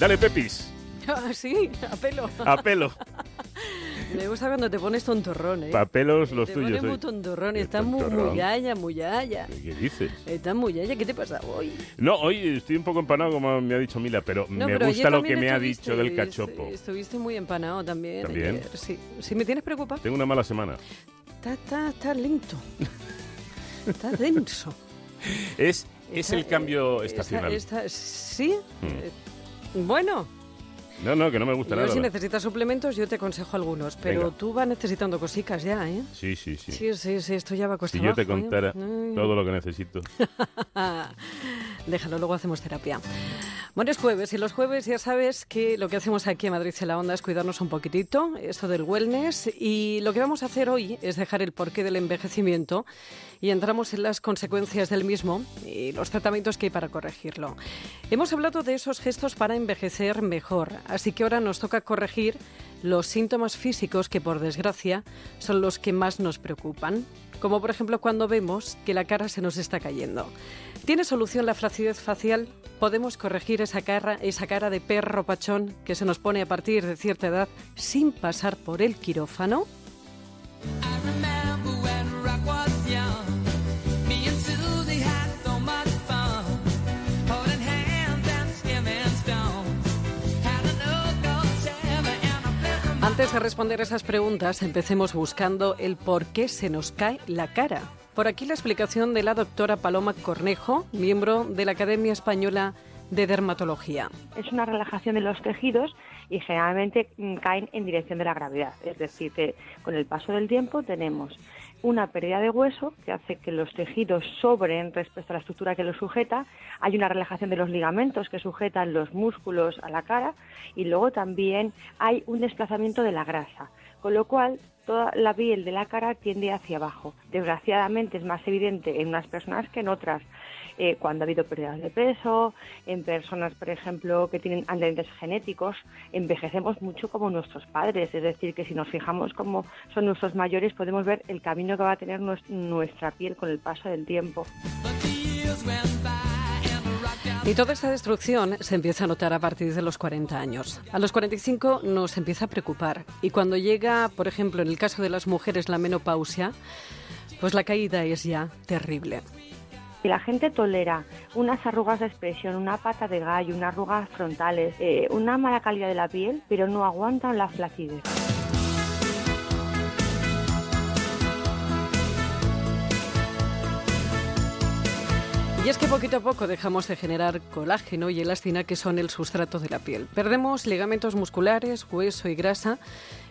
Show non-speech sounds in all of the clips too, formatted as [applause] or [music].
Dale, Pepis. [laughs] Ah, sí, a pelo. A pelo. [laughs] Me gusta cuando te pones tontorrón, ¿eh? Papelos los te tuyos. pones muy hoy. tontorrón, estás muy muyaya. ¿Qué dices? Estás muyaya, ¿qué te pasa hoy? No, hoy estoy un poco empanado, como me ha dicho Mila, pero No, me pero gusta lo que me ha dicho del cachopo. Estuviste muy empanado también. ¿También? ayer, Sí, sí, me tienes preocupado. Tengo una mala semana. Está, está, está lento. [laughs] Está denso. Es, es el cambio eh, estacional. sí. Mm. Bueno, No, no, que no me gusta yo nada. si necesitas suplementos yo te aconsejo algunos, pero Venga. tú vas necesitando cositas ya, ¿eh? Sí, sí, sí. Sí, sí, sí, esto ya va a cuesta si yo te ¿eh? contara todo lo que necesito. [laughs] Déjalo, luego hacemos terapia. Bueno, es jueves y los jueves ya sabes que lo que hacemos aquí en Madrid en la Onda es cuidarnos un poquitito, esto del wellness, y lo que vamos a hacer hoy es dejar el porqué del envejecimiento y entramos en las consecuencias del mismo y los tratamientos que hay para corregirlo. Hemos hablado de esos gestos para envejecer mejor, así que ahora nos toca corregir los síntomas físicos que por desgracia son los que más nos preocupan, como por ejemplo cuando vemos que la cara se nos está cayendo. ¿Tiene solución la flacidez facial? ¿Podemos corregir esa cara, esa cara de perro pachón que se nos pone a partir de cierta edad sin pasar por el quirófano? Antes de responder esas preguntas, empecemos buscando el por qué se nos cae la cara. Por aquí la explicación de la doctora Paloma Cornejo, miembro de la Academia Española de Dermatología. es una relajación de los tejidos y generalmente mm, caen en dirección de la gravedad. Es decir, que con el paso del tiempo tenemos una pérdida de hueso que hace que los tejidos sobren respecto a la estructura que los sujeta. Hay una relajación de los ligamentos que sujetan los músculos a la cara y luego también hay un desplazamiento de la grasa. Con lo cual, toda la piel de la cara tiende hacia abajo. Desgraciadamente es más evidente en unas personas que en otras eh, cuando ha habido pérdidas de peso, en personas, por ejemplo, que tienen antecedentes genéticos, envejecemos mucho como nuestros padres. Es decir, que si nos fijamos cómo son nuestros mayores, podemos ver el camino que va a tener nues- nuestra piel con el paso del tiempo. Y toda esta destrucción se empieza a notar a partir de los 40 años. A los 45 nos empieza a preocupar. Y cuando llega, por ejemplo, en el caso de las mujeres, la menopausia, pues la caída es ya terrible. La gente tolera unas arrugas de expresión, una pata de gallo, unas arrugas frontales, eh, una mala calidad de la piel, pero no aguantan la flacidez. Y es que poquito a poco dejamos de generar colágeno y elastina, que son el sustrato de la piel. Perdemos ligamentos musculares, hueso y grasa,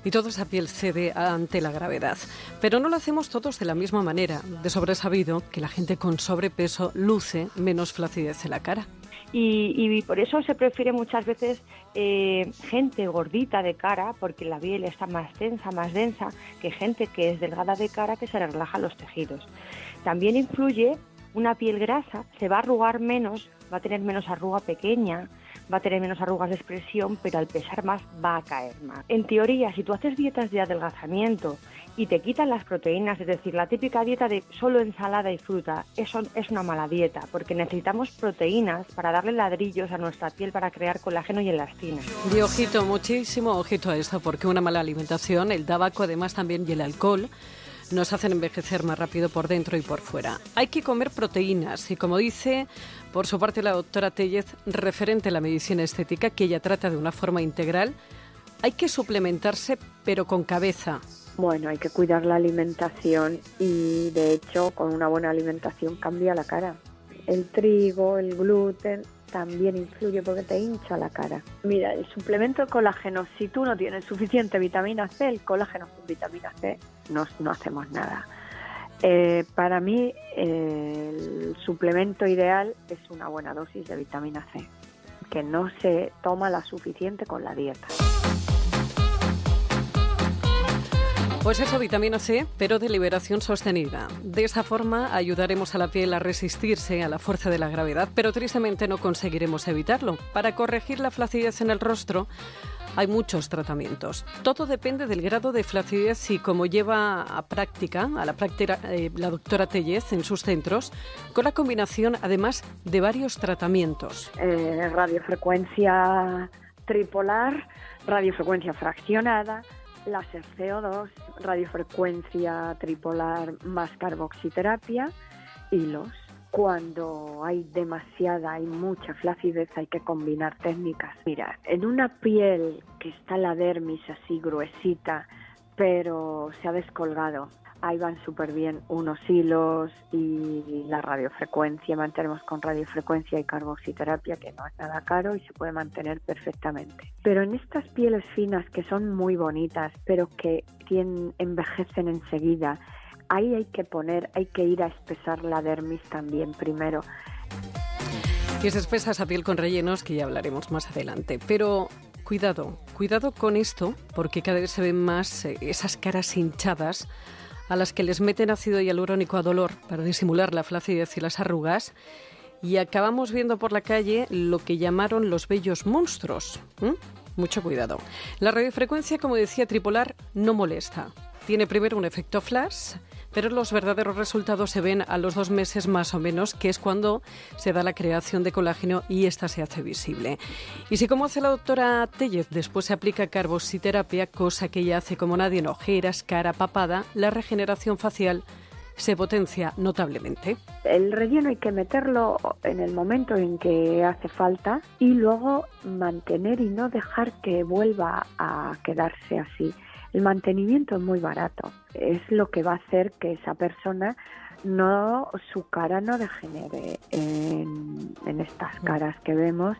y toda esa piel cede ante la gravedad. Pero no lo hacemos todos de la misma manera. De sobresabido que la gente con sobrepeso luce menos flacidez en la cara. Y, por eso se prefiere muchas veces eh, gente gordita de cara, porque la piel está más tensa, más densa, que gente que es delgada de cara, que se relaja los tejidos. También influye una piel grasa, se va a arrugar menos, va a tener menos arruga pequeña, va a tener menos arrugas de expresión, pero al pesar más va a caer más. En teoría, si tú haces dietas de adelgazamiento y te quitan las proteínas, es decir, la típica dieta de solo ensalada y fruta, eso es una mala dieta, porque necesitamos proteínas para darle ladrillos a nuestra piel para crear colágeno y elastina. Y ojito, muchísimo ojito a esto, porque una mala alimentación, el tabaco además también y el alcohol nos hacen envejecer más rápido por dentro y por fuera. Hay que comer proteínas y como dice por su parte la doctora Tellez, referente a la medicina estética, que ella trata de una forma integral, hay que suplementarse pero con cabeza. Bueno, hay que cuidar la alimentación y de hecho con una buena alimentación cambia la cara. El trigo, el gluten también influye porque te hincha la cara. Mira, el suplemento colágeno, si tú no tienes suficiente vitamina C, el colágeno con vitamina C, no, no hacemos nada. Eh, para mí, el suplemento ideal es una buena dosis de vitamina C, que no se toma la suficiente con la dieta. Pues eso, vitamina C, pero de liberación sostenida. De esa forma ayudaremos a la piel a resistirse a la fuerza de la gravedad, pero tristemente no conseguiremos evitarlo. Para corregir la flacidez en el rostro, hay muchos tratamientos. Todo depende del grado de flacidez y como lleva a práctica, a la práctica eh, doctora Tellez en sus centros, con la combinación además de varios tratamientos. Eh, radiofrecuencia tripolar, radiofrecuencia fraccionada, láser CO2, radiofrecuencia tripolar más carboxiterapia, hilos. Cuando hay demasiada, hay mucha flacidez, hay que combinar técnicas. Mira, en una piel que está la dermis así gruesita, pero se ha descolgado, ahí van súper bien unos hilos y la radiofrecuencia. Mantenemos con radiofrecuencia y carboxiterapia, que no es nada caro y se puede mantener perfectamente. Pero en estas pieles finas que son muy bonitas, pero que tienen, envejecen enseguida, ahí hay que poner, hay que ir a espesar la dermis también primero. Y se espesa esa piel con rellenos que ya hablaremos más adelante. Pero cuidado, cuidado con esto, porque cada vez se ven más eh, esas caras hinchadas a las que les meten ácido hialurónico a dolor para disimular la flacidez y las arrugas. Y acabamos viendo por la calle lo que llamaron los bellos monstruos. Mucho cuidado. La radiofrecuencia, como decía Tripolar, no molesta. Tiene primero un efecto flash, pero los verdaderos resultados se ven a los dos meses más o menos, que es cuando se da la creación de colágeno y esta se hace visible. Y si como hace la doctora Tellez, después se aplica carboxiterapia, cosa que ella hace como nadie en ojeras, cara, papada, la regeneración facial se potencia notablemente. El relleno hay que meterlo en el momento en que hace falta y luego mantener y no dejar que vuelva a quedarse así. El mantenimiento es muy barato. Es lo que va a hacer que esa persona no su cara no degenere en, en estas caras que vemos.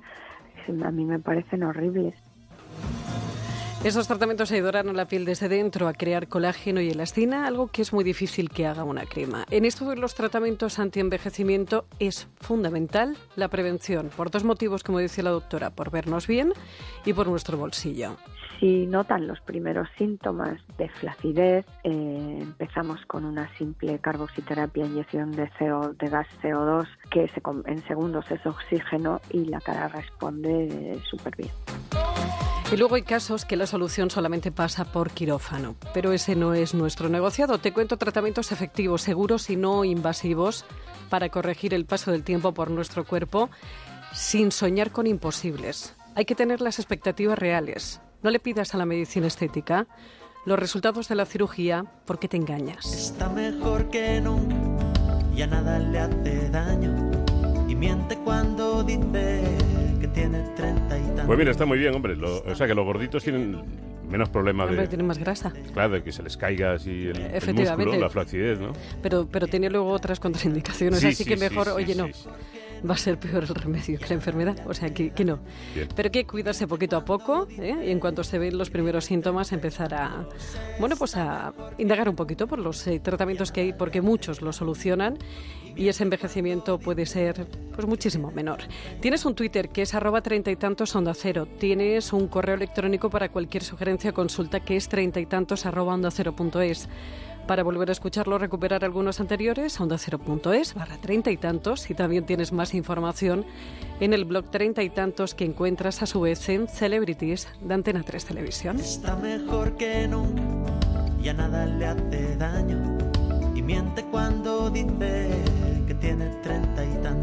A mí me parecen horribles. Esos tratamientos ayudarán a la piel desde dentro a crear colágeno y elastina, algo que es muy difícil que haga una crema. En esto de los tratamientos antienvejecimiento es fundamental la prevención, por dos motivos, como dice la doctora, por vernos bien y por nuestro bolsillo. Si notan los primeros síntomas de flacidez, eh, empezamos con una simple carboxiterapia, inyección de, gas CO2, que se, en segundos es oxígeno y la cara responde eh, súper bien. Y luego hay casos que la solución solamente pasa por quirófano, pero ese no es nuestro negociado. Te cuento tratamientos efectivos, seguros y no invasivos para corregir el paso del tiempo por nuestro cuerpo sin soñar con imposibles. Hay que tener las expectativas reales. No le pidas a la medicina estética los resultados de la cirugía porque te engañas. Está mejor que nunca, nada le hace daño. Y miente cuando dice tiene treinta y tantos. Pues mira, está muy bien, hombre. Lo- o sea, que los gorditos tienen menos problemas Hombre, de... tiene más grasa. Claro, de que se les caiga así el, el músculo, la flacidez, ¿no? Pero, pero tiene luego otras contraindicaciones, Sí, así sí, que mejor, sí, oye, sí, no, sí. Va a ser peor el remedio que la enfermedad, o sea, que, que no. Bien. Pero hay que cuidarse poquito a poco, ¿eh? y en cuanto se ven los primeros síntomas, empezar a, bueno, pues a indagar un poquito por los eh, tratamientos que hay, porque muchos lo solucionan, y ese envejecimiento puede ser, pues, muchísimo menor. Tienes un Twitter que es arroba treinta y tantos onda cero, tienes un correo electrónico para cualquier sugerencia o consulta que es treinta y tantos arroba onda cero punto es. Para volver a escucharlo, recuperar algunos anteriores, onda cero.es barra treinta y tantos y también tienes más información en el blog treinta y tantos que encuentras a su vez en Celebrities de Antena 3 Televisión. Está mejor que nunca, ya nada le hace daño. Y miente cuando dice que tiene treinta y tantos.